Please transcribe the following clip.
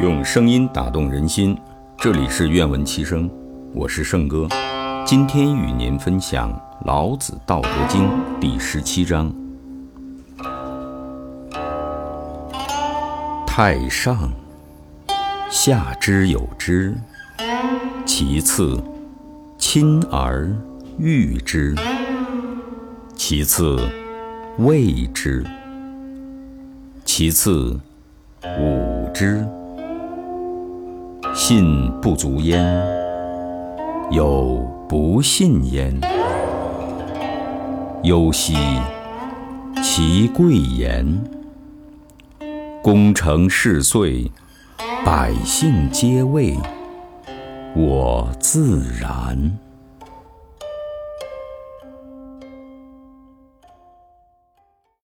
用声音打动人心，这里是愿闻其声，我是圣哥。今天与您分享《老子·道德经》第十七章：太上，下之有之；其次，亲而誉之；其次，畏之；其次，侮之。信不足焉，有不信焉。忧兮，其贵言。功成事遂，百姓皆谓我自然。